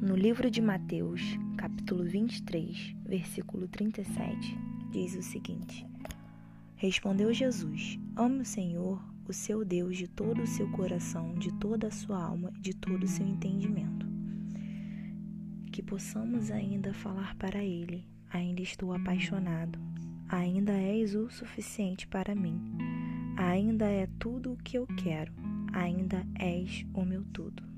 No livro de Mateus, capítulo 23, versículo 37, diz o seguinte: Respondeu Jesus: Ame o Senhor, o seu Deus, de todo o seu coração, de toda a sua alma e de todo o seu entendimento. Que possamos ainda falar para Ele: Ainda estou apaixonado, ainda és o suficiente para mim, ainda é tudo o que eu quero, ainda és o meu tudo.